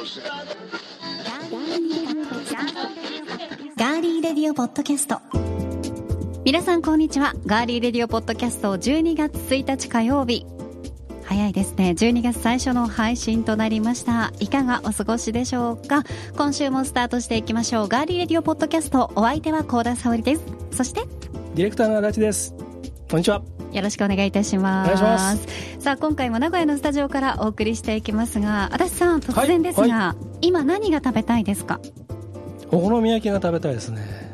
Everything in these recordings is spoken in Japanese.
ガーリーレディオポッドキャスト。皆さんこんにちは。ガーリーレディオポッドキャスト12月1日火曜日。早いですね。12月最初の配信となりました。いかがお過ごしでしょうか。今週もスタートしていきましょう。ガーリーレディオポッドキャスト。お相手は高田沙織です。そしてディレクターの足立です。こんにちは。よろしくお願いいたします。さあ、今回も名古屋のスタジオからお送りしていきますが、足立さん、突然ですが、はい。はい、今何が食べたいですか？お好み焼きが食べたいですね。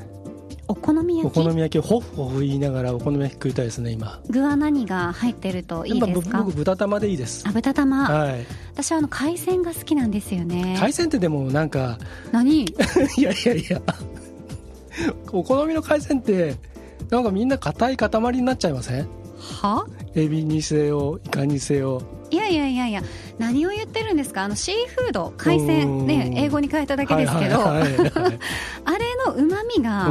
お好み焼き？お好み焼きをホフホフ言いながらお好み焼き食いたいですね今。具は何が入ってるといいですか？僕豚玉でいいです。あ豚玉。はい。私はあの海鮮が好きなんですよね。海鮮ってでもなんか何？いやいやいや。お好みの海鮮ってなんかみんな硬い塊になっちゃいません？は？エビにせよイカにせよ。いやいやいやいや何を言ってるんですか？あのシーフード海鮮ね英語に変えただけですけど、あれのうまみが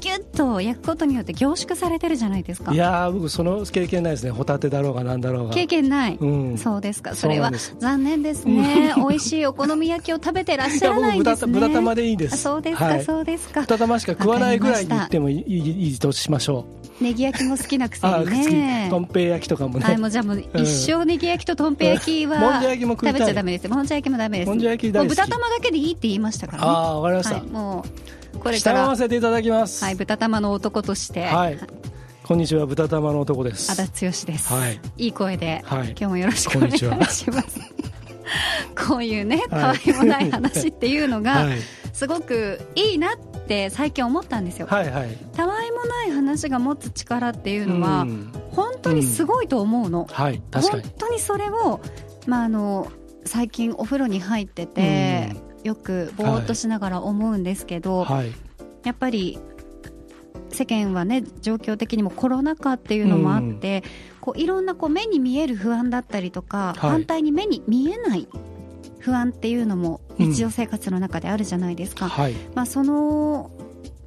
ギュッと焼くことによって凝縮されてるじゃないですか。いや僕その経験ないですね。ホタテだろうがなんだろうが。経験ない、うん、そうですか。それは残念ですね。美味しいお好み焼きを食べてらっしゃらないんですね。豚玉でいいです。そうですか、はい、そうですか。豚玉しか食わないぐらいに言ってもいいいいとしましょう。ネギ焼きも好きなくせにね。とんぺい焼きとかもね。はいもうじゃあもう一生ネギ焼きととんぺい焼きは、もんじゃ焼きも食べちゃダメですもんじゃ焼きもダメですもんじゃ焼き大豚玉だけでいいって言いましたからね。ああわかりました、はい、もうこれから。従わせていただきます。はい豚玉の男として。はい。こんにちは豚玉の男です。足立剛です、はい、いい声で、はい、今日もよろしくお願いします。こ ういうねたわいもない話っていうのが、はい、すごくいいなって最近思ったんですよ、はいはい、たわいもない話が持つ力っていうのは、本当にすごいと思うの、うん、はい、本当にそれを、まあ、あの最近お風呂に入ってて、うん、よくぼーっとしながら思うんですけど、はい、やっぱり世間はね状況的にもコロナ禍っていうのもあって、うん、こういろんなこう目に見える不安だったりとか、はい、反対に目に見えない不安っていうのも日常生活の中であるじゃないですか。うんはい、まあ、その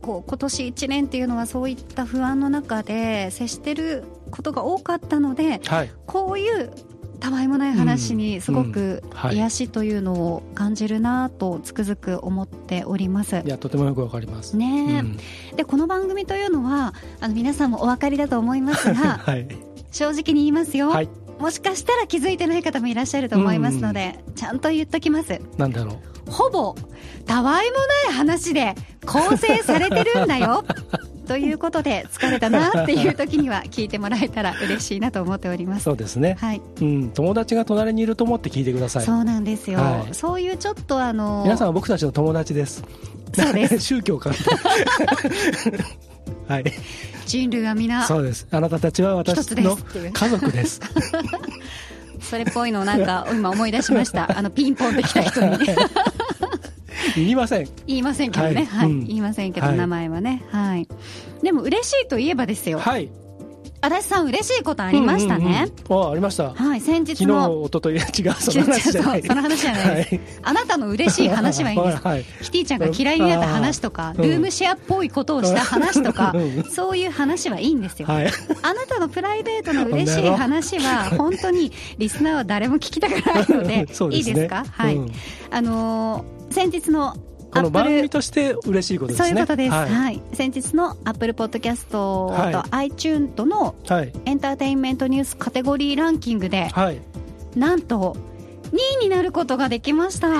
こう今年1年っていうのはそういった不安の中で接してることが多かったので、はい、こういうたわいもない話にすごく癒しというのを感じるなとつくづく思っております。いやとてもよくわかります。ね、うん、でこの番組というのはあの皆さんもお分かりだと思いますが、はい、正直に言いますよ、はい、もしかしたら気づいてない方もいらっしゃると思いますので、ちゃんと言っときます。なんだろう。ほぼたわいもない話で構成されてるんだよ ということで疲れたなっていう時には聞いてもらえたら嬉しいなと思っております。そうですね、はい。うん、友達が隣にいると思って聞いてください。そうなんですよ、はい、そういうちょっとあの皆さんは僕たちの友達です。そうです。宗教か はい。人類は皆そうです。あなたたちは私の家族です。それっぽいのをなんか今思い出しました。あのピンポンってきた人に言いません。言いませんけどね、はい、はい。うん、言いませんけど、名前はね。はい。でも嬉しいといえばですよ。はい。足立さん嬉しいことありましたね、うんうんうん、あありました。はい先日の。昨日一昨日違うその話じゃない。その話じゃない。です、はい、あなたの嬉しい話は いいんです、はい、キティちゃんが嫌いになった話とか、ルームシェアっぽいことをした話とか、そういう話はいいんですよ、はい、あなたのプライベートの嬉しい話は 本当にリスナーは誰も聞きたくないのでね、いいですか？はい、うん、あのー、先日のこの番組として嬉しいことですね。そういうことです。はい。はい、先日のアップルポッドキャストと iTune とのエンターテインメントニュースカテゴリーランキングで、はい、なんと2位になることができました。はい。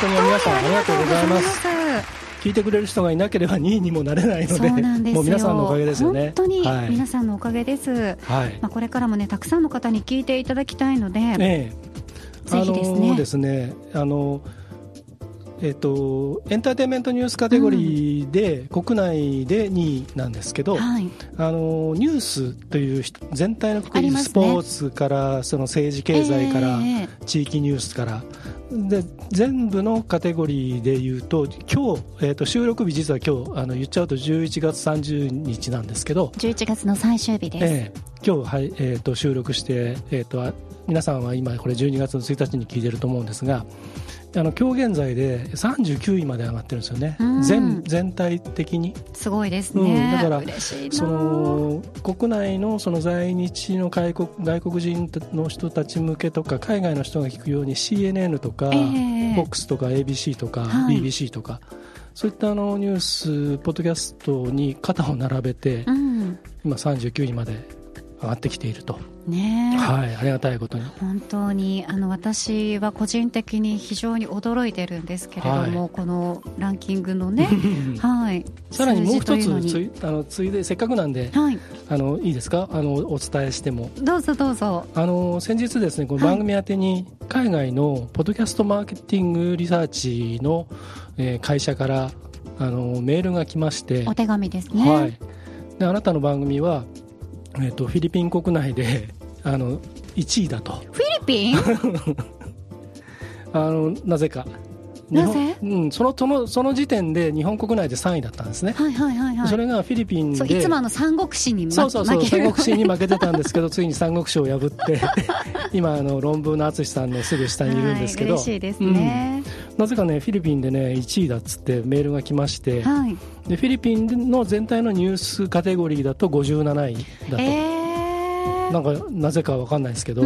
本当に皆さんありがとうございます。聞いてくれる人がいなければ2位にもなれないので、もう皆さんのおかげですよね。本当に皆さんのおかげです。はい。まあこれからもねたくさんの方に聞いていただきたいので、ええ、ぜひですね。あのですね、あの。えーと、エンターテインメントニュースカテゴリーで、うん、国内で2位なんですけど、はい、あのニュースという全体の国スポーツからその政治経済から、えー、地域ニュースから。で全部のカテゴリーでいうと今日、えーと、収録日実は今日あの言っちゃうと11月30日なんですけど11月の最終日です、えー、今日、はいえーと、収録して、えーと皆さんは今これ12月の1日に聞いてると思うんですがあの今日現在で39位まで上がってるんですよね、うん、全全体的に。すごいですね、うん、だからその国内のその在日の外国外国人の人たち向けとか海外の人が聞くように CNN とか、えー、FOX とか ABC とか、はい、BBC とかそういったあのニュースポッドキャストに肩を並べて、うん、今39位まで上がってきていると。ねはい、ありがたいことに。本当にあの私は個人的に非常に驚いてるんですけれども、はい、このランキングのね、はい、さらにもう一つつあのついでせっかくなんで、はい、あのいいですか？あのお伝えしても。どうぞどうぞ。あの先日ですねこの番組宛てに海外のポッドキャストマーケティングリサーチの、えー、会社からあのメールが来まして。お手紙ですね、はい、であなたの番組はえーと、フィリピン国内で あの1位だと。フィリピン？あのなぜかなぜ、うん、そのそのその時点で日本国内で3位だったんですね、はいはいはいはい、それがフィリピンでいつもあの三国志にそうそうそう三国志に負けてたんですけどついに三国志を破って 今あの論文の淳さんのすぐ下にいるんですけど、はい、嬉しいですね、うん、なぜかねフィリピンでね1位だっつってメールが来まして、はい、でフィリピンの全体のニュースカテゴリーだと57位だと、えー、なんかなぜか分かんないですけど。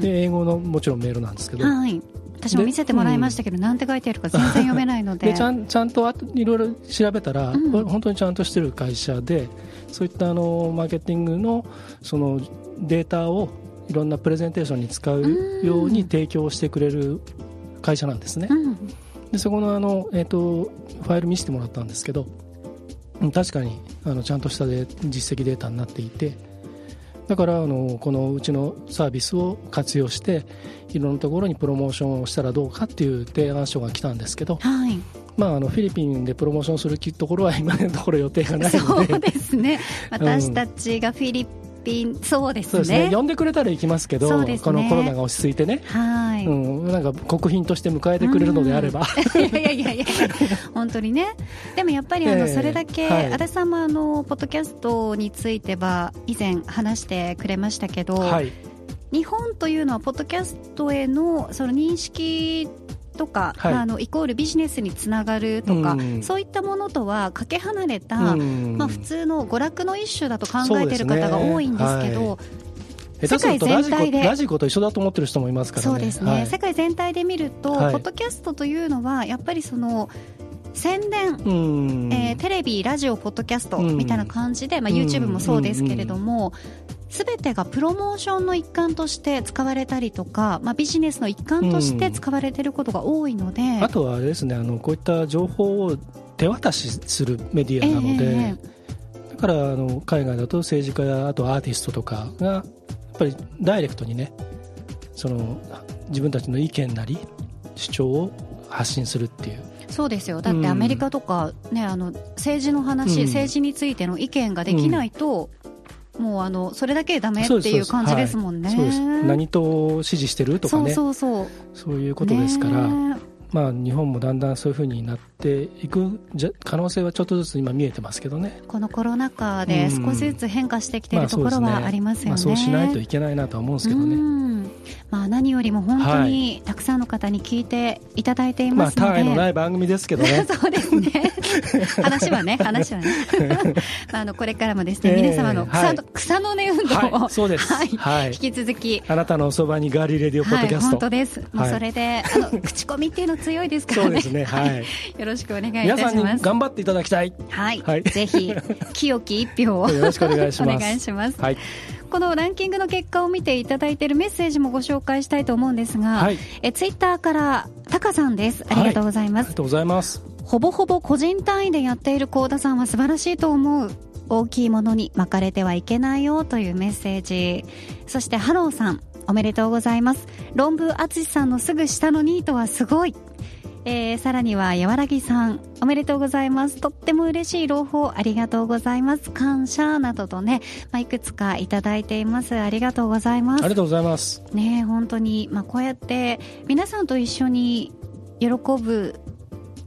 で英語のもちろんメールなんですけど、はい私も見せてもらいましたけど、なんて書いてあるか全然読めないので。でちゃんちゃんといろいろ調べたら、うん、本当にちゃんとしてる会社でそういったあのマーケティングのそのデータをいろんなプレゼンテーションに使うように提供してくれる会社なんですね。うん、でそこのあの、えーと、ファイル見せてもらったんですけど確かにあのちゃんとしたで実績データになっていてだからあのこのうちのサービスを活用していろんなところにプロモーションをしたらどうかっていう提案書が来たんですけど、はい、まあ、あのフィリピンでプロモーションするところは今のところ予定がないので。そうですね。私たちがフィリピン、そうですね、ね、呼んでくれたら行きますけど、ね、このコロナが落ち着いてね、はい。うん、なんか国賓として迎えてくれるのであれば、いやいやいやいや、本当にね、でもやっぱりあの、それだけ、はい、足立さんもあのポッドキャストについては、以前話してくれましたけど、はい、日本というのは、ポッドキャストへのその認識とか、はい、あのイコールビジネスにつながるとか、うん、そういったものとはかけ離れた、うん、まあ、普通の娯楽の一種だと考えている方が多いんですけど。世界全体でラジコと一緒だと思ってる人もいますから、ね、そうですね、はい、世界全体で見ると、はい、ポッドキャストというのはやっぱりその宣伝、えー、テレビ、ラジオ、ポッドキャストみたいな感じで、まあ、YouTube もそうですけれども、すべてがプロモーションの一環として使われたりとか、まあ、ビジネスの一環として使われていることが多いので、あとはあれですねあのこういった情報を手渡しするメディアなので、えー、だからあの海外だと政治家やあとアーティストとかがやっぱりダイレクトにねその自分たちの意見なり主張を発信するっていう。そうですよ。だってアメリカとか、ね、あの政治の話、うん、政治についての意見ができないと、もうあのそれだけでダメっていう感じですもんね。そうです。何と支持してるとかね。そうそうそう。いうことですから、まあ、日本もだんだんそういうふうになっていく可能性はちょっとずつ今見えてますけどね。このコロナ禍で少しずつ変化してきているところはありますよね,、まあ、そうしないといけないなとは思うんですけどね。まあ、何よりも本当にたくさんの方に聞いていただいていますので、まあ、他愛のない番組ですけどね。そうですね。話はね話はね。あのこれからもですね、えー、皆様の草,、はい、草の根運動を、はい、そうです、はい、引き続き。あなたのおそばにガーリーレディオポッドキャスト、本当です。もうそれで、あの口コミっていうの強いですからね。そうですね。はい、よろしくお願いいたします。皆さんに頑張っていただきたい。はい、ぜひ清き一票を。よろしくお願いします。お願いします、はい。このランキングの結果を見ていただいているメッセージもご紹介したいと思うんですが、はい、えツイッターからタカさんです。ありがとうございます、はい、ありがとうございます。ほぼほぼ個人単位でやっている幸田さんは素晴らしいと思う。大きいものに巻かれてはいけないよというメッセージ。そしてハローさんおめでとうございます。論文淳さんのすぐ下のニートはすごいえー、さらには、やわらぎさん、おめでとうございます。とっても嬉しい朗報、ありがとうございます。感謝、などとね、まあ、いくつかいただいています。ありがとうございます。ありがとうございます。ね本当に、まあ、こうやって、皆さんと一緒に喜ぶ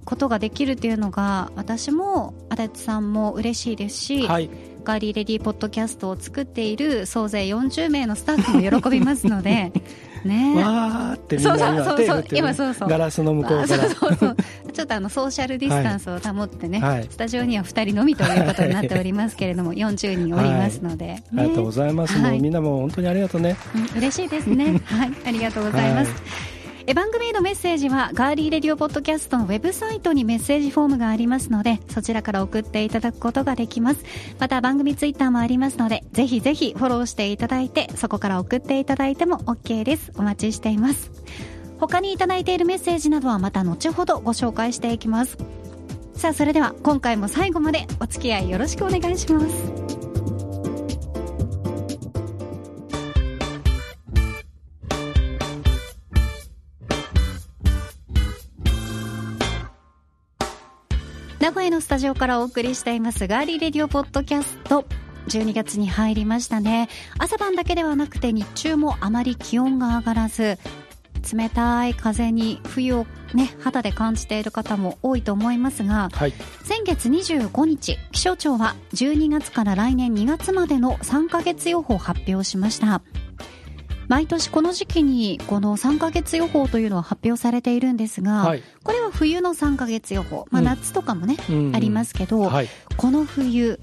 ことができるっていうのが、私も、足立さんも嬉しいですし、はい。ガーリーレディーポッドキャストを作っている総勢40名のスタッフも喜びますので ね。わーってみんな今手振って、そうそう。ガラスの向こうから。そうそう。ちょっとあのソーシャルディスタンスを保ってね、はい、スタジオには2人のみということになっておりますけれども40人おりますので、はい。ね、ありがとうございます、はい、もうみんなも本当にありがとうね、うん、嬉しいですね。はい。ありがとうございます、え番組へのメッセージはガーリーレディオポッドキャストのウェブサイトにメッセージフォームがありますのでそちらから送っていただくことができます。また番組ツイッターもありますのでぜひぜひフォローしていただいてそこから送っていただいても OK です。お待ちしています。他にいただいているメッセージなどはまた後ほどご紹介していきます。さあそれでは今回も最後までお付き合いよろしくお願いします。名古屋のスタジオからお送りしていますガーリーレディオポッドキャスト。12月に入りましたね。朝晩だけではなくて日中もあまり気温が上がらず冷たい風に冬をね肌で感じている方も多いと思いますが、はい、先月25日気象庁は12月から来年2月までの3ヶ月予報を発表しました毎年この時期にこの3ヶ月予報というのは発表されているんですが、はい、これは冬の3ヶ月予報、まあ、夏とかもね、うん、ありますけど、はい、この冬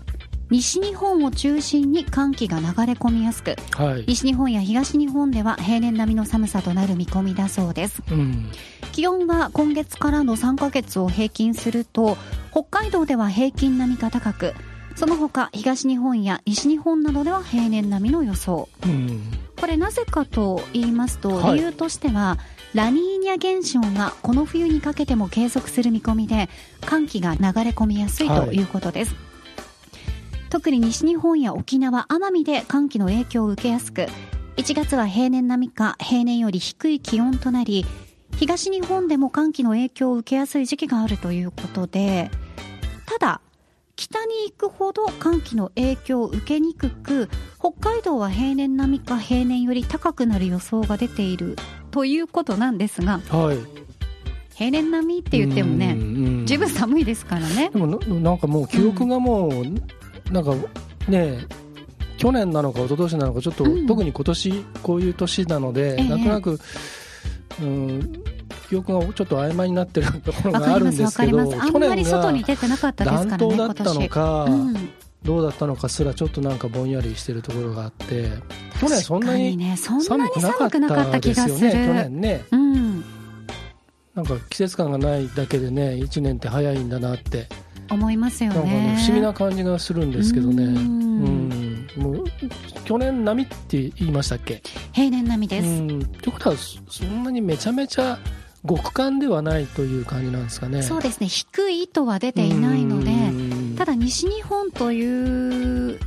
西日本を中心に寒気が流れ込みやすく、はい、西日本や東日本では平年並みの寒さとなる見込みだそうです、うん、気温は今月からの3ヶ月を平均すると北海道では平均並みが高くその他東日本や西日本などでは平年並みの予想、うん。これなぜかと言いますと、理由としては、ラニーニャ現象がこの冬にかけても継続する見込みで寒気が流れ込みやすいとい。うことです、はい、特に西日本や沖縄奄美で寒気の影響を受けやすく1月は平年並みか平年より低い気温となり東日本でも寒気の影響を受けやすい時期があるということでただ北に行くほど寒気の影響を受けにくく北海道は平年並みか平年より高くなる予想が出ているということなんですが、はい、平年並みって言ってもね十分寒いですからね。でもなんかもう記憶がもう、うん、なんかね去年なのか一昨年なのかちょっと、うん、特に今年こういう年なので、ええ、なんとなく、うん、記憶がちょっと曖昧になってるところがあるんですけど去年が暖冬だったのか、どうだったのかすらちょっとなんかぼんやりしてるところがあって去年そんなに寒くなかったですよね去年ね、うん、なんか季節感がないだけでね1年って早いんだなって。思いますよね、ね、不思議な感じがするんですけどね。うん。もう去年並みって言いましたっけ？平年並みです。ということはそんなにめちゃめちゃ極寒ではないという感じなんですかね。そうですね。低いとは出ていないので、ただ西日本という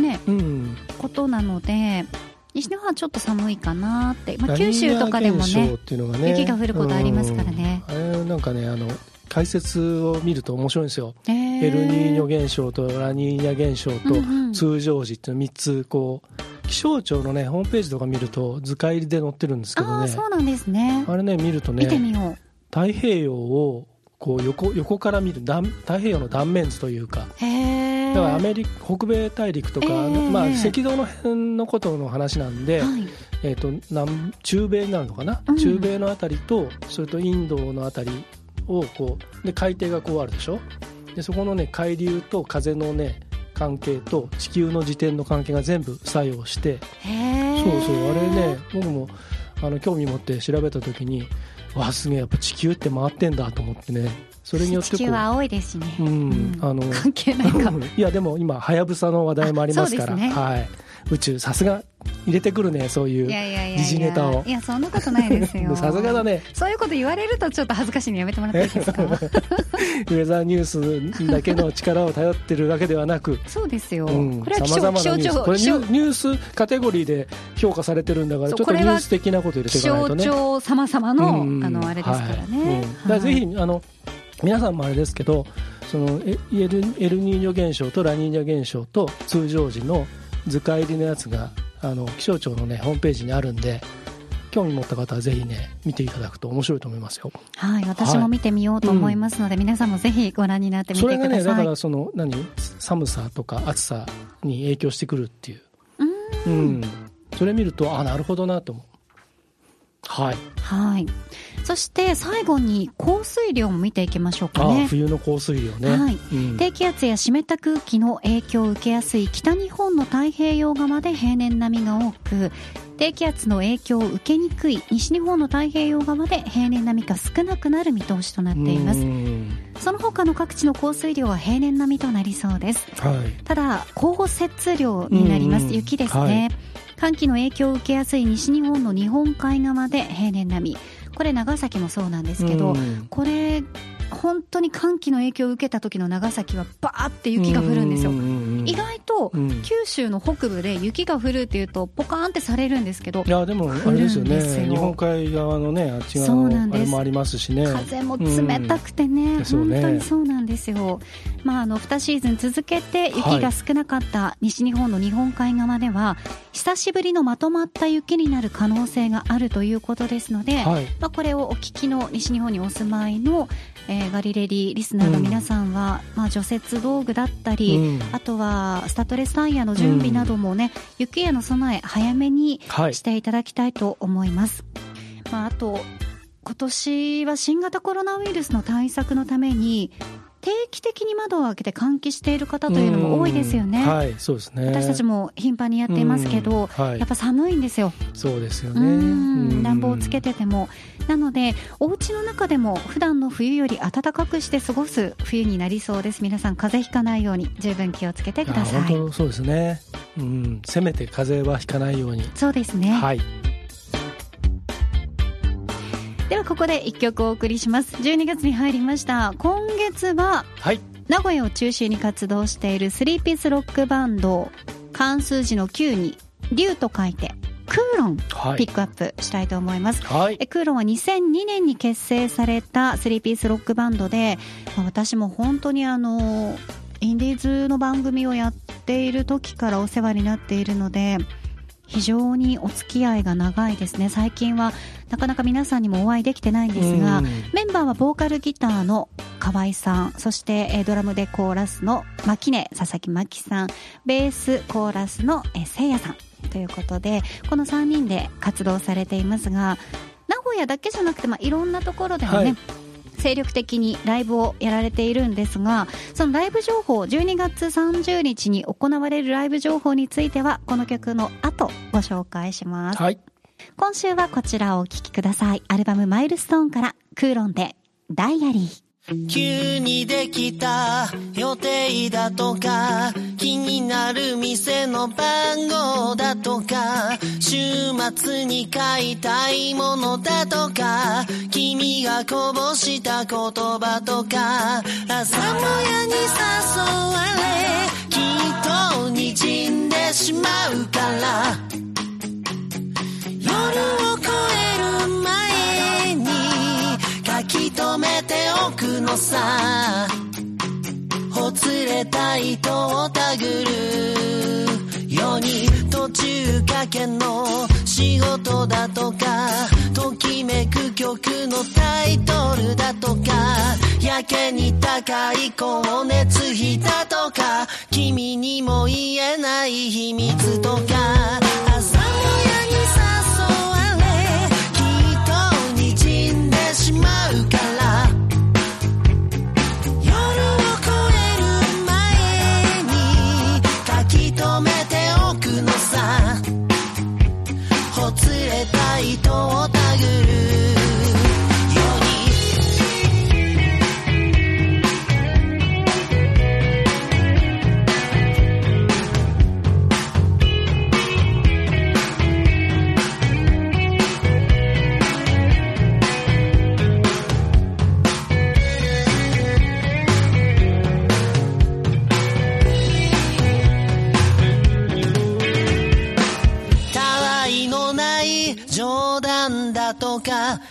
ね、うん、ことなので、西日本はちょっと寒いかなって、まあ、九州とかでもね、ね雪が降ることありますからね。あれなんかね、あの、解説を見ると面白いんですよ。エルニーニョ現象とラニーニャ現象と通常時っていう3つこう、気象庁のねホームページとか見ると図解入りで載ってるんですけどね。そうなんですね。あれね見るとね太平洋をこう横横から見る太平洋の断面図というか。だからアメリカ北米大陸とか、まあ、赤道の辺のことの話なんで、はい、えーと、南中米になるのかな、うん、中米のあたりとそれとインドのあたりをこうで海底がこうあるでしょ？でそこのね海流と風のね関係と地球の自転の関係が全部作用してそうそうあれね僕もあの興味持って調べた時にわあすげえやっぱ地球って回ってんだと思ってね。それによって地球は青いですしね、うん、あの関係ないか いやでも今はやぶさの話題もありますから、ね、はい宇宙さすが入れてくるねそういう時事ネタを。いやそんなことないですよ。さすがだね。そういうこと言われるとちょっと恥ずかしいのやめてもらっていいですか？ウェザーニュースだけの力を頼ってるわけではなく。そうですよ、うん、これは気象気象庁これニュースカテゴリーで評価されてるんだからちょっとニュース的なこと入れていかないとね。気象庁様々の、うん、あのあれですからね、はい、ぜひあの皆さんもあれですけどそのエルエルニーニョ現象とラニーニョ現象と通常時の図解入りのやつがあの気象庁の、ね、ホームページにあるんで興味持った方はぜひね見ていただくと面白いと思いますよ。はい私も見てみようと思いますので、はい。うん、皆さんもぜひご覧になってみてください。それがねだからその何？寒さとか暑さに影響してくるっていう。うん。それ見るとあなるほどなと思うはい。はい。そして最後に降水量も見ていきましょうかね。冬の降水量ね。はい、うん、低気圧や湿った空気の影響を受けやすい北日本の太平洋側で平年並みが多く、低気圧の影響を受けにくい西日本の太平洋側で平年並みか少なくなる見通しとなっています。その他の各地の降水量は平年並みとなりそうです、はい、ただ降雪量になります。雪ですね、はい、寒気の影響を受けやすい西日本の日本海側で平年並み。これ長崎もそうなんですけど、これ本当に寒気の影響を受けた時の長崎はバーって雪が降るんですよ。意外と九州の北部で雪が降るっていうとポカーンってされるんですけどいやでもあれですよね。日本海側のねあっち側のあれもありますしね。風も冷たくてね、うん、本当にそうなんですよ、まあ、あの2シーズン続けて雪が少なかった西日本の日本海側では、久しぶりのまとまった雪になる可能性があるということですので、はい、まあ、これをお聞きの西日本にお住まいの、えー、ガリレディリスナーの皆さんは、うん、まあ、除雪道具だったり、うん、あとはスタッドレスタイヤの準備などもね、雪への備え早めにしていただきたいと思います。はい、まあ、あと今年は新型コロナウイルスの対策のために定期的に窓を開けて換気している方というのも多いですよね。はい、そうですね。私たちも頻繁にやっていますけど、はい、やっぱ寒いんですよ。そうですよね。暖房をつけてても。なので、お家の中でも普段の冬より暖かくして過ごす冬になりそうです。皆さん風邪ひかないように十分気をつけてください。本当そうですね。うん、せめて風邪はひかないように。そうですね。はい。ではここで1曲お送りします。12月に入りました。今月は、はい、名古屋を中心に活動している3ピースロックバンド漢数字の9に竜と書いてクーロン、ピックアップしたいと思います、はい、クーロンは2002年に結成された3ピースロックバンドで、まあ、私も本当にあのインディーズの番組をやっている時からお世話になっているので非常にお付き合いが長いですね。最近はなかなか皆さんにもお会いできてないんですが、メンバーはボーカルギターの河合さんそしてドラムでコーラスの牧根佐々木真希さんベースコーラスのせいやさん。ということでこの3人で活動されていますが名古屋だけじゃなくて、まあ、いろんなところでもね、はい精力的にライブをやられているんですが、そのライブ情報、12月30日に行われるライブ情報については、この曲の後ご紹介します。はい。今週はこちらをお聴きください。アルバムマイルストーンから、クーロンで、ダイアリー。急にできた予定だとか気になる店の番号だとか週末に買いたいものだとか君がこぼした言葉とか朝もやに誘われきっと滲んでしまうから夜を越える前に書き留めのさ。ほつれた糸をたぐる。ように途中かけの仕事だとか。ときめく曲のタイトルだとか。やけに高い光熱費だとか。君にも言えない秘密とか。きっとにじんでしまうから。朝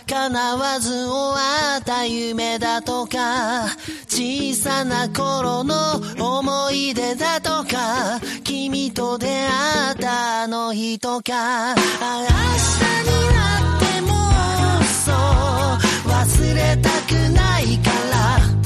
叶わず終わった夢だとか小さな頃の思い出だとか君と出会ったあの日とか明日になってもそう忘れたくないから。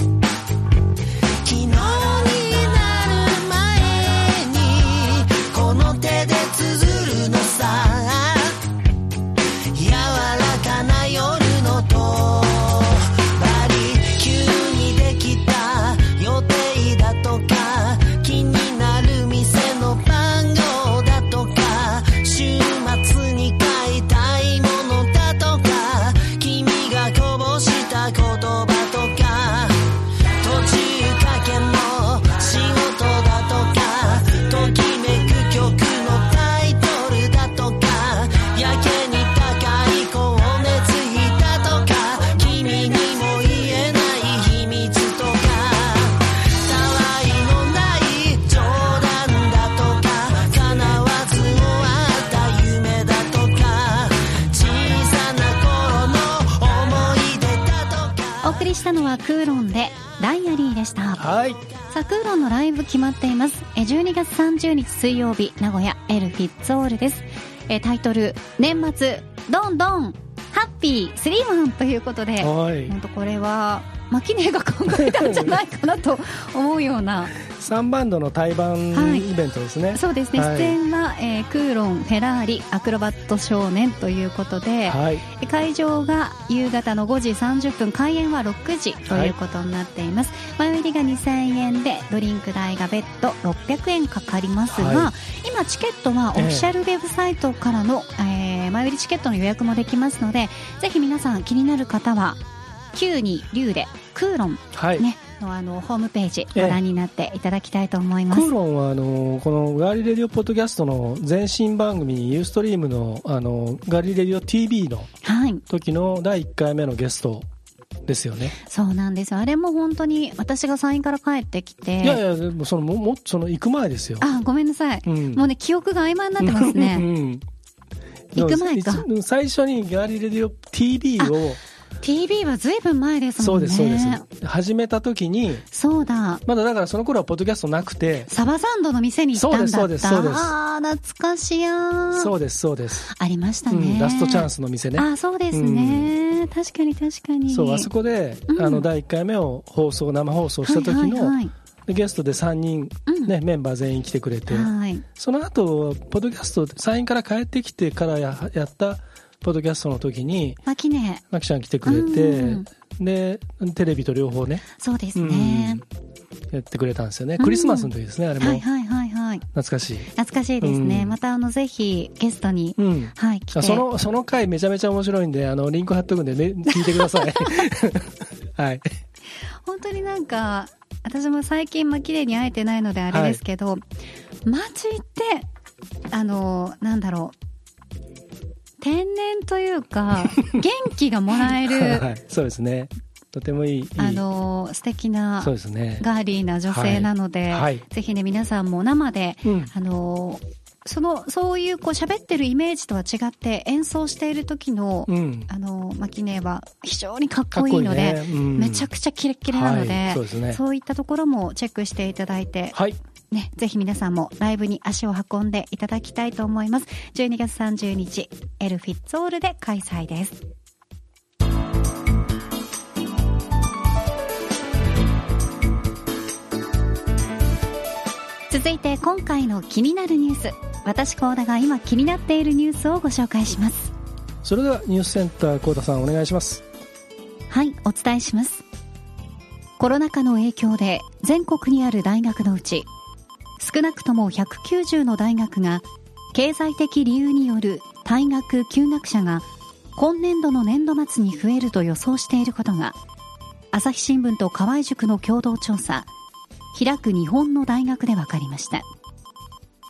ダイアリーでした。はい。さあクーロンのライブ決まっています。え12月30日水曜日名古屋エルフィッツオールです。えタイトル年末ドンドンハッピースリーマンということで。本当これはマキネが考えたんじゃないかなと思うような。3バンドの対バンイベントですね、はい、そうですね、はい、出演は、えー、クーロンフェラーリアクロバット少年ということで、はい、会場が夕方の5時30分開演は6時ということになっています、前売りが2000円でドリンク代が別途600円かかりますが、今チケットはオフィシャルウェブサイトからの、えー、前売りチケットの予約もできますのでぜひ皆さん気になる方は9に竜でクーロン、はい、ね、のあのホームページご覧になっていただきたいと思います、クーロンはあのこのガーリレディオポッドキャストの前身番組ユーストリームのあのガーリレディオ TV の時の第1回目のゲストですよね。そうなんですよ。あれも本当に私がサインから帰ってきて。いやいや、その、も、も、その行く前ですよ。あ、ごめんなさい。うん、もうね、記憶が曖昧になってますね。うん、行く前か。最初にガーリレディオ TV を TV はずいぶん前ですもんね。そうです、そうです。始めた時に、そうだ。まだだからその頃はポッドキャストなくて、サバサンドの店に行ったんだ。そうです、そうです、ああ、懐かしやそうです、そうです。ありましたね、うん、ラストチャンスの店ね。あそうですね、うん、確かに確かに。そう、あそこで、うん、あの、第1回目を放送、生放送した時の、はいはいはいでゲストで3人、ね、うん、メンバー全員来てくれて、はい、その後ポッドキャストサインから帰ってきてからややったポッドキャストの時に、マキネ。マキちゃん来てくれて、で、テレビと両方ね。そうですね。やってくれたんですよね。クリスマスの時ですね、あれも。はいはいはいはい。懐かしい。懐かしいですね。またあの、ぜひゲストに、はい、来て。その、その回めちゃめちゃ面白いんで、あの、リンク貼っとくんでね、聞いてください。はい。本当になんか、私も最近、まあ、綺麗に会えてないのであれですけど、はい、マジで、あの、なんだろう、天然というか、元気がもらえる。はい、そうですね。とてもいい。あの、素敵な、そうですね。ガーリーな女性なので、はい、ぜひね、皆さんも生で、うん、あの、その、そういうこう喋ってるイメージとは違って演奏している時の、うん、あの、マキネは非常にかっこいいので、ね。うん、めちゃくちゃキレッキレなので、はい、そうね、そういったところもチェックしていただいて、はい、ね、ぜひ皆さんもライブに足を運んでいただきたいと思います。12月30日、エルフィッツオールで開催です。続いて今回の気になるニュース私高田が今気になっているニュースをご紹介しますそれではニュースセンター高田さんお願いしますはいお伝えしますコロナ禍の影響で全国にある大学のうち少なくとも190の大学が経済的理由による退学休学者が今年度の年度末に増えると予想していることが朝日新聞と河合塾の共同調査開く日本の大学で分かりました。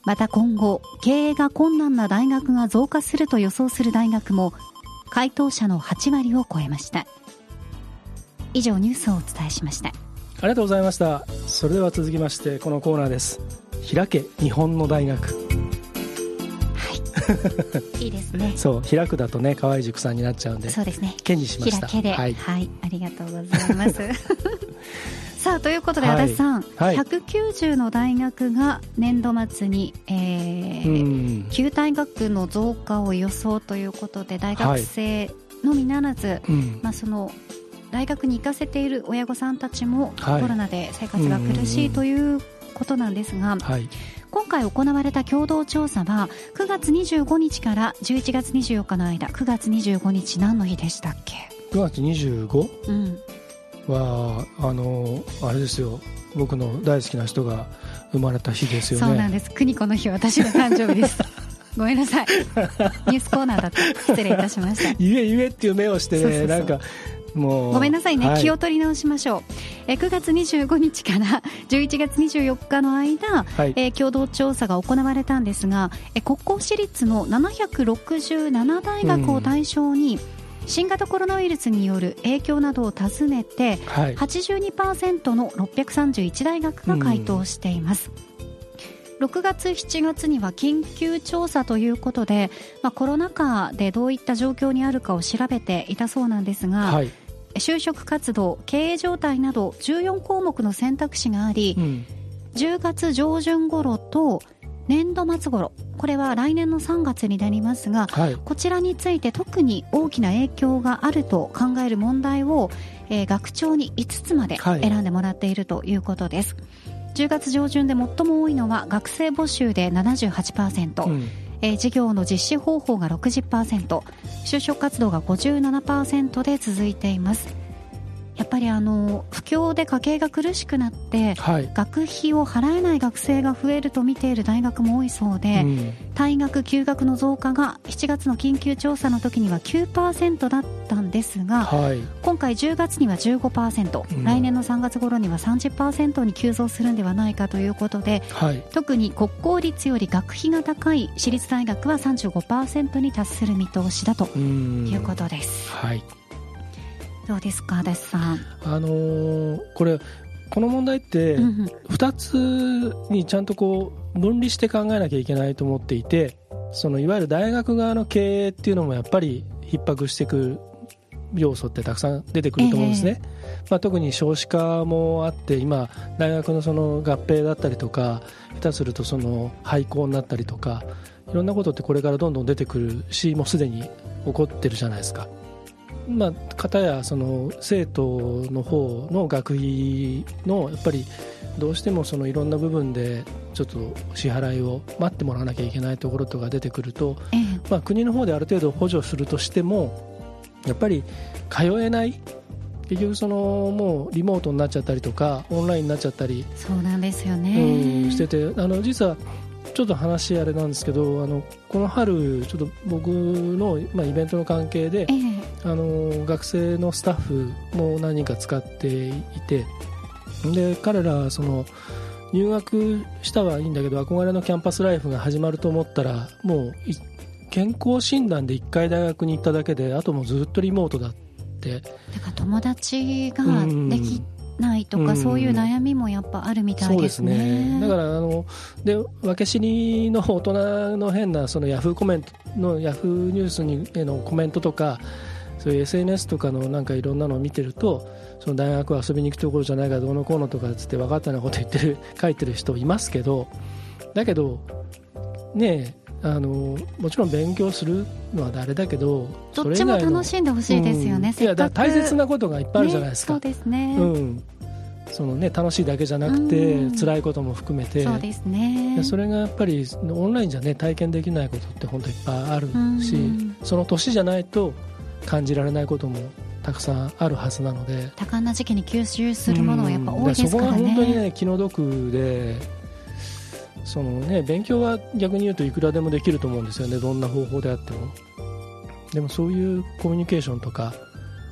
また今後経営が困難な大学が増加すると予想する大学も回答者の8割を超えました。以上ニュースをお伝えしました。りがとうございました。それでは続きましてこのコーナーです。開け日本の大学。は いいいですね。そう開くだとね河合塾さんになっちゃうんでそうですね。県にしました。開けで、はい、はい、ありがとうございます。さあということで、足立さん、はい、190の大学が年度末に、えー、旧退学の増加を予想ということで大学生のみならず、はい、まあ、その大学に行かせている親御さんたちも、コロナで生活が苦しいということなんですが、はい、今回行われた共同調査は9月25日から11月24日の間9月25日何の日でしたっけ？9月 25? うん。はあのあれですよ。僕の大好きな人が生まれた日ですよね。そうなんです。邦子の日私の誕生日です。ごめんなさい。ニュースコーナーだった失礼いたしました。ゆえゆえっていう目をしてねなんかごめんなさいね、はい、気を取り直しましょう。え9月25日から 11月24日の間、はい、え共同調査が行われたんですが、え国公私立の767大学を対象に、新型コロナウイルスによる影響などを尋ねて、はい、82%の631大学が回答しています。6月、7月には緊急調査ということで、まあ、コロナ禍でどういった状況にあるかを調べていたそうなんですが、はい、就職活動、経営状態など14項目の選択肢があり、うん、10月上旬頃と年度末頃これは来年の3月になりますが、はい、こちらについて特に大きな影響があると考える問題を、えー、学長に5つまで選んでもらっているということです。はい10月上旬で最も多いのは学生募集で78%、うんえー、事業の実施方法が60%就職活動が57%で続いています。やっぱりあの不況で家計が苦しくなって、はい、学費を払えない学生が増えると見ている大学も多いそうで、うん、退学、休学の増加が7月の緊急調査の時には9%だったんですが、はい、今回10月には15%、うん、来年の3月頃には30%に急増するんではないかということで、はい、特に国公立より学費が高い私立大学は35%に達する見通しだということです。はいどうですか足立さん。あのー、これこの問題って2つにちゃんとこう分離して考えなきゃいけないと思っていてそのいわゆる大学側の経営っていうのもやっぱり逼迫してくる要素ってたくさん出てくると思うんですね、えー、まあ、特に少子化もあって今大学のその合併だったりとか下手するとその廃校になったりとかいろんなことってこれからどんどん出てくるしもうすでに起こってるじゃないですかまあ、方やその生徒の方の学費のやっぱりどうしてもそのいろんな部分でちょっと支払いを待ってもらわなきゃいけないところとか出てくると、ええ、まあ、国の方である程度補助するとしてもやっぱり通えない結局そのもうリモートになっちゃったりとかオンラインになっちゃったりそうなんですよね、うん、しててあの実はちょっと話あれなんですけどあのこの春ちょっと僕の、まあ、イベントの関係で、ええ、あの学生のスタッフも何人か使っていてで彼らその入学したはいいんだけど憧れのキャンパスライフが始まると思ったらもう健康診断で1回大学に行っただけであともずっとリモートだって。だから友達ができないとか、うん、そういう悩みもやっぱあるみたいですね。すねだからあので分け知りの大人の変なそのヤフーコメントのヤフーニュースにへのコメントとかそういう SNS とかのなんかいろんなのを見てるとその大学は遊びに行くところじゃないからどうのこうのとかつって分かったようなこと言ってる書いてる人いますけどだけどねあのもちろん勉強するのは誰だけどどっちも楽しんでほしいですよね、うん、いや大切なことがいっぱいあるじゃないですか、ね、そうですね、うん、そのね、楽しいだけじゃなくて、うん、辛いことも含めて。そうですね。それがやっぱりオンラインじゃ、ね、体験できないことって本当いっぱいあるし、その年じゃないと感じられないこともたくさんあるはずなので。多感な時期に吸収するものはやっぱ多いですからね、そこが本当にね気の毒でそのね勉強は逆に言うといくらでもできると思うんですよね。どんな方法であっても。でもそういうコミュニケーションとか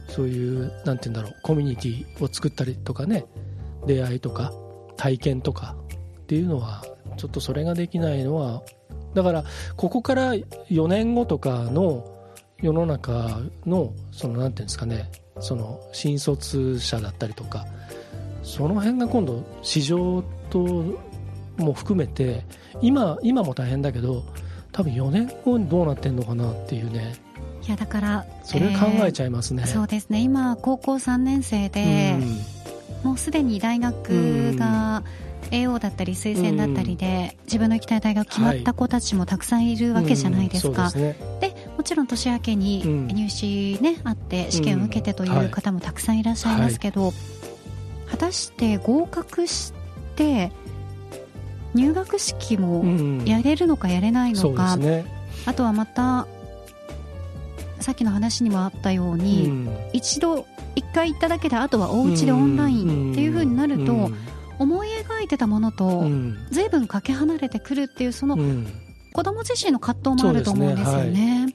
そういうなんて言うんだろうコミュニティを作ったりとかね。出会いとか体験とかっていうのはちょっとそれができないのはだからここから4年後とかの世の中のそのなんていうんですかね。その新卒者だったりとか。その辺が今度市場とも含めて今今も大変だけど多分4年後にどうなってんのかなっていうね。いやだからそれ考えちゃいますね、えー、そうですね。今高校3年生で、うん、もうすでに大学が、AO だったり推薦だったりで、自分の行きたい大学決まった子たちもたくさんいるわけじゃないですか、で、ね、もちろん年明けに入試ね、あって試験を受けてという方もたくさんいらっしゃいますけど、果たして合格して入学式もやれるのかやれないのか、ね、あとはまたさっきの話にもあったように、うん、一度一回行っただけであとはお家でオンラインっていうふうになると、うん、思い描いてたものと随分かけ離れてくるっていうその、子供自身の葛藤もあると思うんですよね。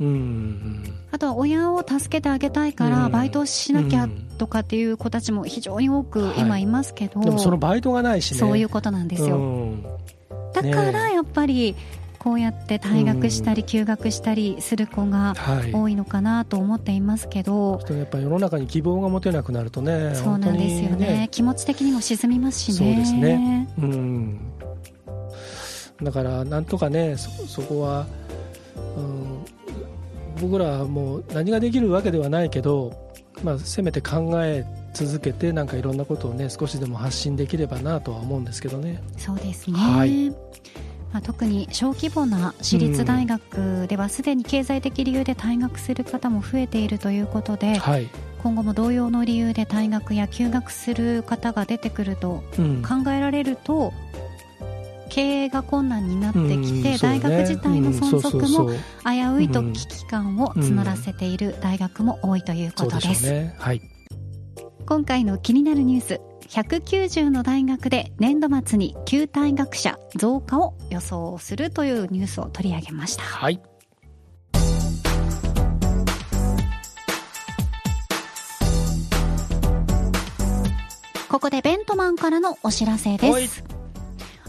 あとは親を助けてあげたいからバイトしなきゃとかっていう子たちも非常に多く今いますけど、はい、でもそのバイトがないしね。そういうことなんですよ、だからやっぱりこうやって退学したり休学したりする子が多いのかなと思っていますけど、はい、やっぱ世の中に希望が持てなくなるとねそうなんですよね、ね、気持ち的にも沈みますしね。そうですね。うん。だからなんとかねそそこは、うん、僕らはもう何ができるわけではないけど、まあ、せめて考え続けてなんかいろんなことをね少しでも発信できればなとは思うんですけどね。そうですね、はい。まあ、特に小規模な私立大学ではすでに経済的理由で退学する方も増えているということで、はい、今後も同様の理由で退学や休学する方が出てくると考えられると、経営が困難になってきて、大学自体の存続も危ういと危機感を募らせている大学も多いということです。ねはい、今回の気になるニュース190の大学で年度末に旧退学者増加を予想するというニュースを取り上げました。はいここでベントマンからのお知らせです。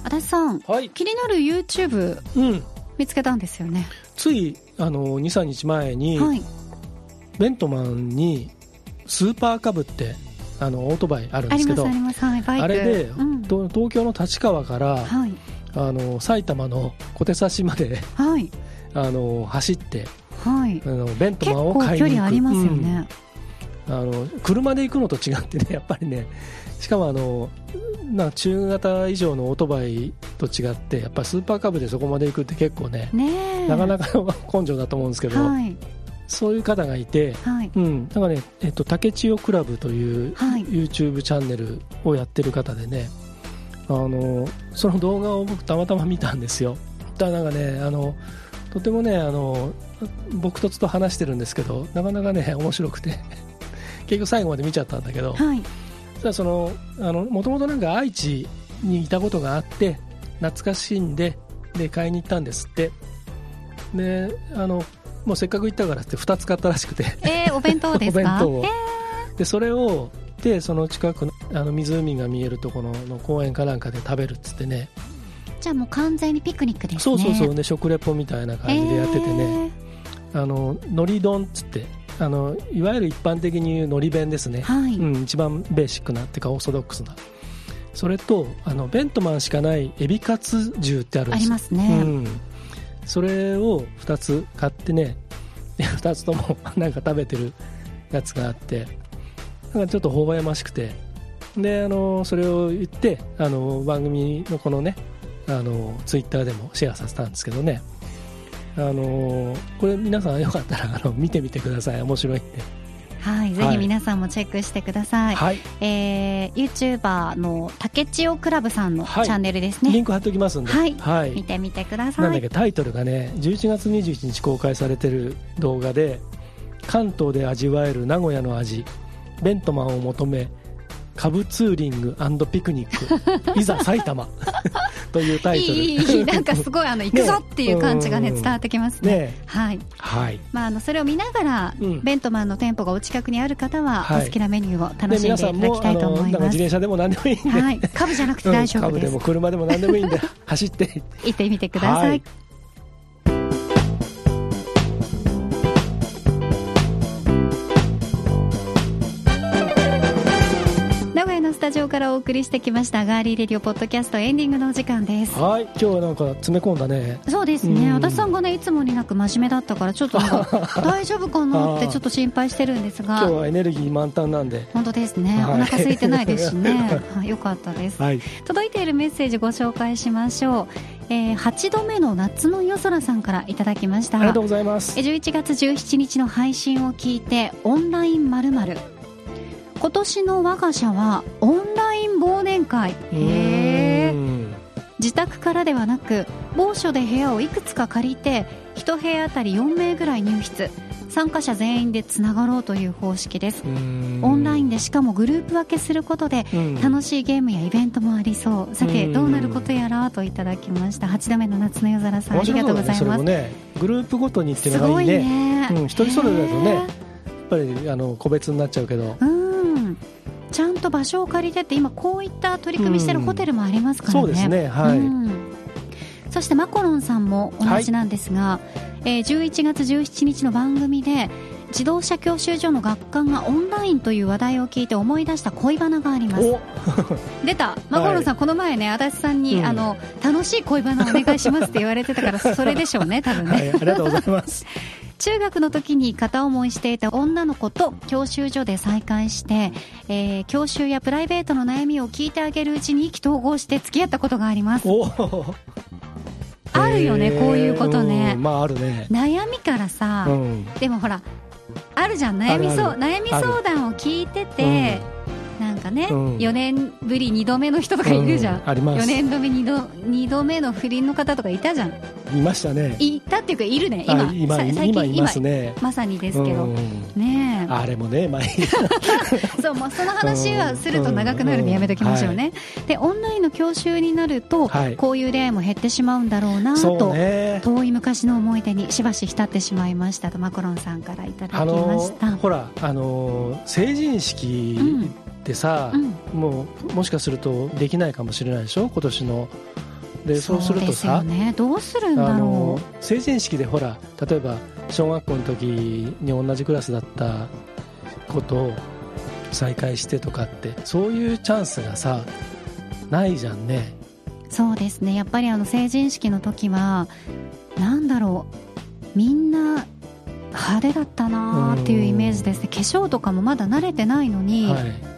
足立さん、はい、気になる YouTube、うん、見つけたんですよね。ついあの23日前に、はい、ベントマンにスーパーカブってあのオートバイあるんですけどあれで、うん、東京の立川から、はい、あの埼玉の小手差しまで、はい、あの走って、はい、あのベントマンを買いに行く。距離ありますよね、うん、あの車で行くのと違ってねやっぱりねしかもあのな中型以上のオートバイと違ってやっぱスーパーカブでそこまで行くって結構ねなかなかの根性だと思うんですけど、はい、そういう方がいて、はい、うん、なんかね、えっと、竹千代クラブという YouTube チャンネルをやってる方でね、あのその動画を僕たまたま見たんですよ。だなんかねあのとてもねあの僕とつと話してるんですけどなかなかね面白くて。結局最後まで見ちゃったんだけど、はい、そのもともとなんか愛知にいたことがあって懐かしいんでで買いに行ったんですって。であのもうせっかく行ったからって2つ買ったらしくて。えー、お弁当ですか？お弁当を、えー、でそれをでその近くのあの湖が見えるところの公園かなんかで食べるっつってね。じゃあもう完全にピクニックですね。そうそうそう。ね食レポみたいな感じでやっててね、えー、あの海苔丼っつってあのいわゆる一般的に言う海苔弁ですね、はい。うん、一番ベーシックなっていうかオーソドックスな。それとあのベントマンしかないエビカツ重ってあるんです。ありますね、うん、それを2つ買ってね 2つとも なんか食べてるやつがあってなんかちょっと微笑ましくて。であのそれを言ってあの番組のこのねあのツイッターでもシェアさせたんですけどねあのこれ皆さんよかったらあの見てみてください面白いんで。はい、ぜひ皆さんもチェックしてください。はい、えー、YouTuber の竹千代クラブさんのチャンネルですね。リンク貼っておきますんで、はい、はい、見てみてください。なんだっけタイトルがね、11月21日公開されてる動画で、関東で味わえる名古屋の味、ベントマンを求めカブツーリングピクニックいざ埼玉というタイトル。いいなんかすごいあの行くぞっていう感じがね伝わってきますね、ね、はい、はい。まあ、あのそれを見ながら、うん、ベントマンの店舗がお近くにある方は、お好きなメニューを楽しんでいただきたいと思います。自転車でも何でもいいんで、はい、カブじゃなくて大丈夫です、うん、カブでも車でも何でもいいんで。走って。行ってみてください、タジオからお送りしてきましたガーリーレディオポッドキャストエンディングのお時間です。はい。今日はなんか詰め込んだね。そうですね。足立さんがねいつもになく真面目だったからちょっと 大丈夫かなってちょっと心配してるんですが。今日はエネルギー満タンなんで。本当ですね、はい、お腹空いてないですしね、はい、よかったです、はい、届いているメッセージご紹介しましょう。えー、8度目の夏の夜空さんからいただきました。ありがとうございます11月17日の配信を聞いてオンラインまる今年の我が社はオンライン忘年会。自宅からではなく某所で部屋をいくつか借りて1部屋あたり4名ぐらい入室。参加者全員でつながろうという方式です。オンラインでしかもグループ分けすることで楽しいゲームやイベントもありそう。さてどうなることやらといただきました。8度目の夏の夜空さんありがとうございます、ね、グループごとにっていうのがいいね。ね、うん、一人それぞれだとねやっぱりあの個別になっちゃうけど。うんちゃんと場所を借りてって今こういった取り組みしてるホテルもありますからね、そうですねはい、そしてマコロンさんも同じなんですが、はい、えー、11月17日の番組で自動車教習所の学科がオンラインという話題を聞いて思い出した恋バナがあります。出た。マコロンさん、はい、この前ね足立さんに、うん、あの楽しい恋バナお願いしますって言われてたからそれでしょうね多分ね、はい、ありがとうございます 中学の時に片思いしていた女の子と教習所で再会して、えー、教習やプライベートの悩みを聞いてあげるうちに意気投合して付き合ったことがあります。あるよね、こういうことね。まああるね。悩みからさ、うん、でもほら、あるじゃん、悩みそう悩み相談を聞いてて、なんかね、うん、4年ぶり2度目の人とかいるじゃん、うん、あります。4年目 2, 度2度目の不倫の方とかいたじゃん。いましたね。いたっていうかいるね。今今最近いますね。まさにですけど、うん、ねあれもね前 そうもうその話はすると長くなるん。でやめときましょうね、はい、でオンラインの教習になると、はい、こういう恋愛も減ってしまうんだろうなと、ね、遠い昔の思い出にしばし浸ってしまいましたとマコロンさんからいただきました。ほらあの成人式、うんってさ、うん、もうもしかするとできないかもしれないでしょ？今年の。でそうするとさ、ね、どうするんだろう。成人式でほら例えば小学校の時に同じクラスだった子と再会してとかってそういうチャンスがさないじゃんね。そうですね。やっぱりあの成人式の時はなんだろう。みんな派手だったなっていうイメージですね。化粧とかもまだ慣れてないのに、はい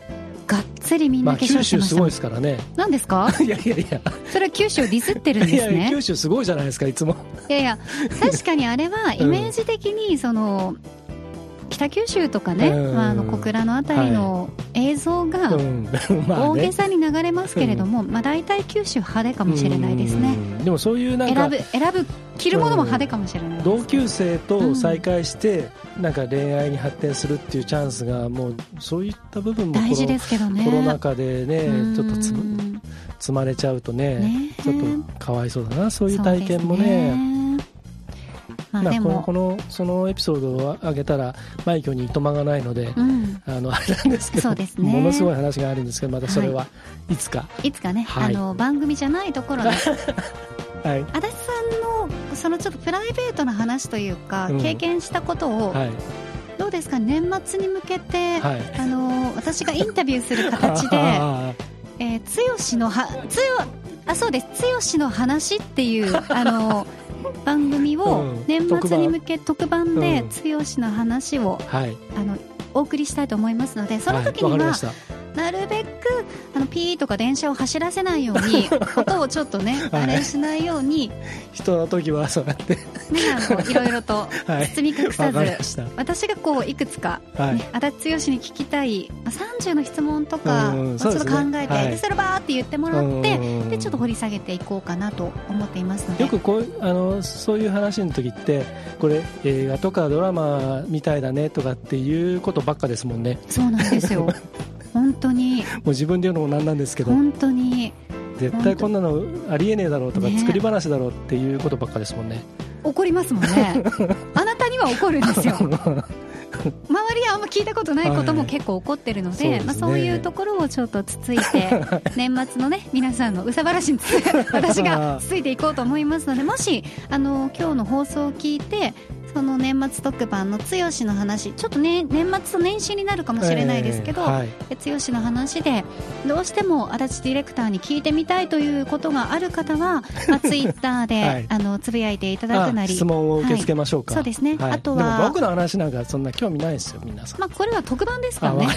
つりみんな化粧してました、まあ、九州すごいですからね。何ですか？いやいやいや。それは九州をディスってるんですね。いや九州すごいじゃないですかいつも。いやいや確かにあれは イメージ的にその、北九州とかね、まあ、あの小倉の辺りの映像が 大げさに流れますけれども、まあ、大体九州派手かもしれないですねでもそういうなんか選ぶ選ぶ着るものも派手かもしれない同級生と再会して、なんか恋愛に発展するっていうチャンスがもうそういった部分も大事ですけどね。コロナ禍でねちょっとつ積まれちゃうとねちょっとかわいそうだなそういう体験もね。まあ、でも。このそのエピソードを上げたら枚挙にいとまがないので、うん、あのあれなんですけど、ね、ものすごい話があるんですけどまたそれはい。つか、はい、いつかね、はい、あの番組じゃないところで、はい、足立さんのそのちょっとプライベートな話というか、うん、経験したことを、はい。どうですか？年末に向けて、はい、あの私がインタビューする形で えー、剛のはつよあそうです。剛の話っていう あの番組を年末に向け特番。で剛の話を、あのお送りしたいと思いますのでその時には、なるべくあのピーとか電車を走らせないように 音をちょっとね、あれしないように人の時はそうやって。ねあのいろいろと包み隠さず、私がこういくつか、ね足立剛に聞きたい30の質問とか、ちょっと考えて、でそればーって言ってもらってでちょっと掘り下げていこうかなと思っていますので。よくこうあのそういう話の時ってこれ映画とかドラマみたいだねとかっていうことばっかですもんね。そうなんですよ 本当に。もう自分で言うのもなんなんですけど。本当に。絶対こんなのありえねえだろうとか、作り話だろうっていうことばっかですもんね。怒りますもんね。あなたには怒るんですよ。周りはあんま聞いたことないことも結構起こってるのではい、まあ、そういうところをちょっとつついて 年末のね皆さんのうさばらしに私がつついていこうと思いますのでもしあの今日の放送を聞いてその年末特番の剛の話ちょっとね年末と年始になるかもしれないですけど、えーはい、剛の話でどうしても足立ディレクターに聞いてみたいということがある方は、まあ、ツイッターで、はい、あのつぶやいていただくなり質問を受け付けましょうか、はい、そうですね、あとは僕の話なんかそんな興味ないですよ皆さん、まあ、これは特番ですからね、はい、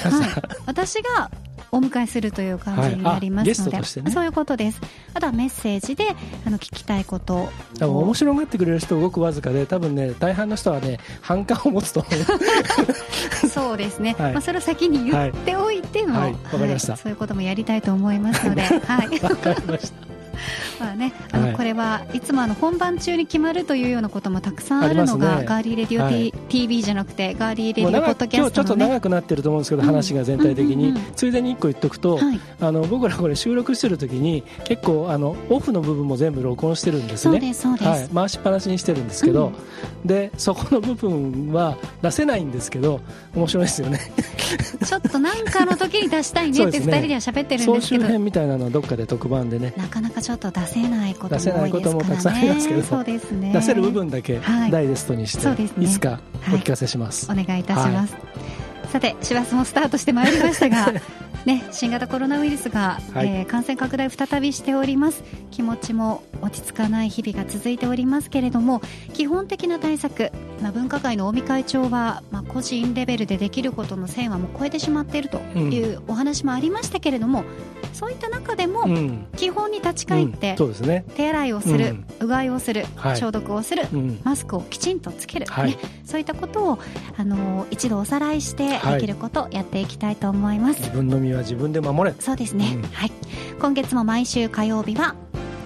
私がお迎えするという感じになりますので、はいね、そういうことです。あとはメッセージであの聞きたいこと多分面白がってくれる人ごくわずかで多分ね大半の人はね反感を持つと思う。そうですね、はい、まあ、それを先に言っておいての、はい、かりました、そういうこともやりたいと思いますので。はい。わかりました まあね、あの、これはいつもあの本番中に決まるというようなこともたくさんあるのが、ね、ガーリーレディオ、はい、TV じゃなくてガーリーレディオポッドキャスト、ね、今日ちょっと長くなってると思うんですけど、話が全体的に、ついでに1個言っとくと、はい、あの僕らこれ収録してる時に結構あのオフの部分も全部録音してるんですね。はい、回しっぱなしにしてるんですけど、うん、でそこの部分は出せないんですけど面白いですよね。ちょっとなんかの時に出したいねって2人では喋ってるんですけど、総集編みたいなのはどっかで特番でね。なかなかちょっと出せないことも多いですからね。出せないこともたくさんありますけど。そうですね。出せる部分だけダイジェストにして、はいね、いつかお聞かせします、はい、お願いいたします、はい、さて師走もスタートしてまいりましたが ね、新型コロナウイルスが、はい、えー、感染拡大再びしております。気持ちも落ち着かない日々が続いておりますけれども基本的な対策、まあ、分科会の尾身会長は、まあ、個人レベルでできることの線はもう超えてしまっているというお話もありましたけれども、うん、そういった中でも、基本に立ち返って、うん。ね、手洗いをする、うがいをする、はい、消毒をする、マスクをきちんとつける、はい、ね、そういったことを、あのー、一度おさらいしてできることをやっていきたいと思います。自分の身は自分で守れ。そうですね、うん、はい。今月も毎週火曜日は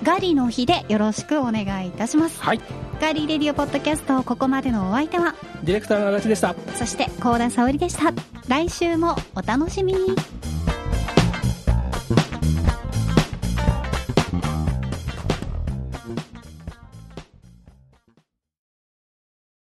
ガリの日でよろしくお願いいたします。はい。ガリレディオポッドキャストここまでのお相手はディレクターの足立でした。そして高田沙織でした。来週もお楽しみに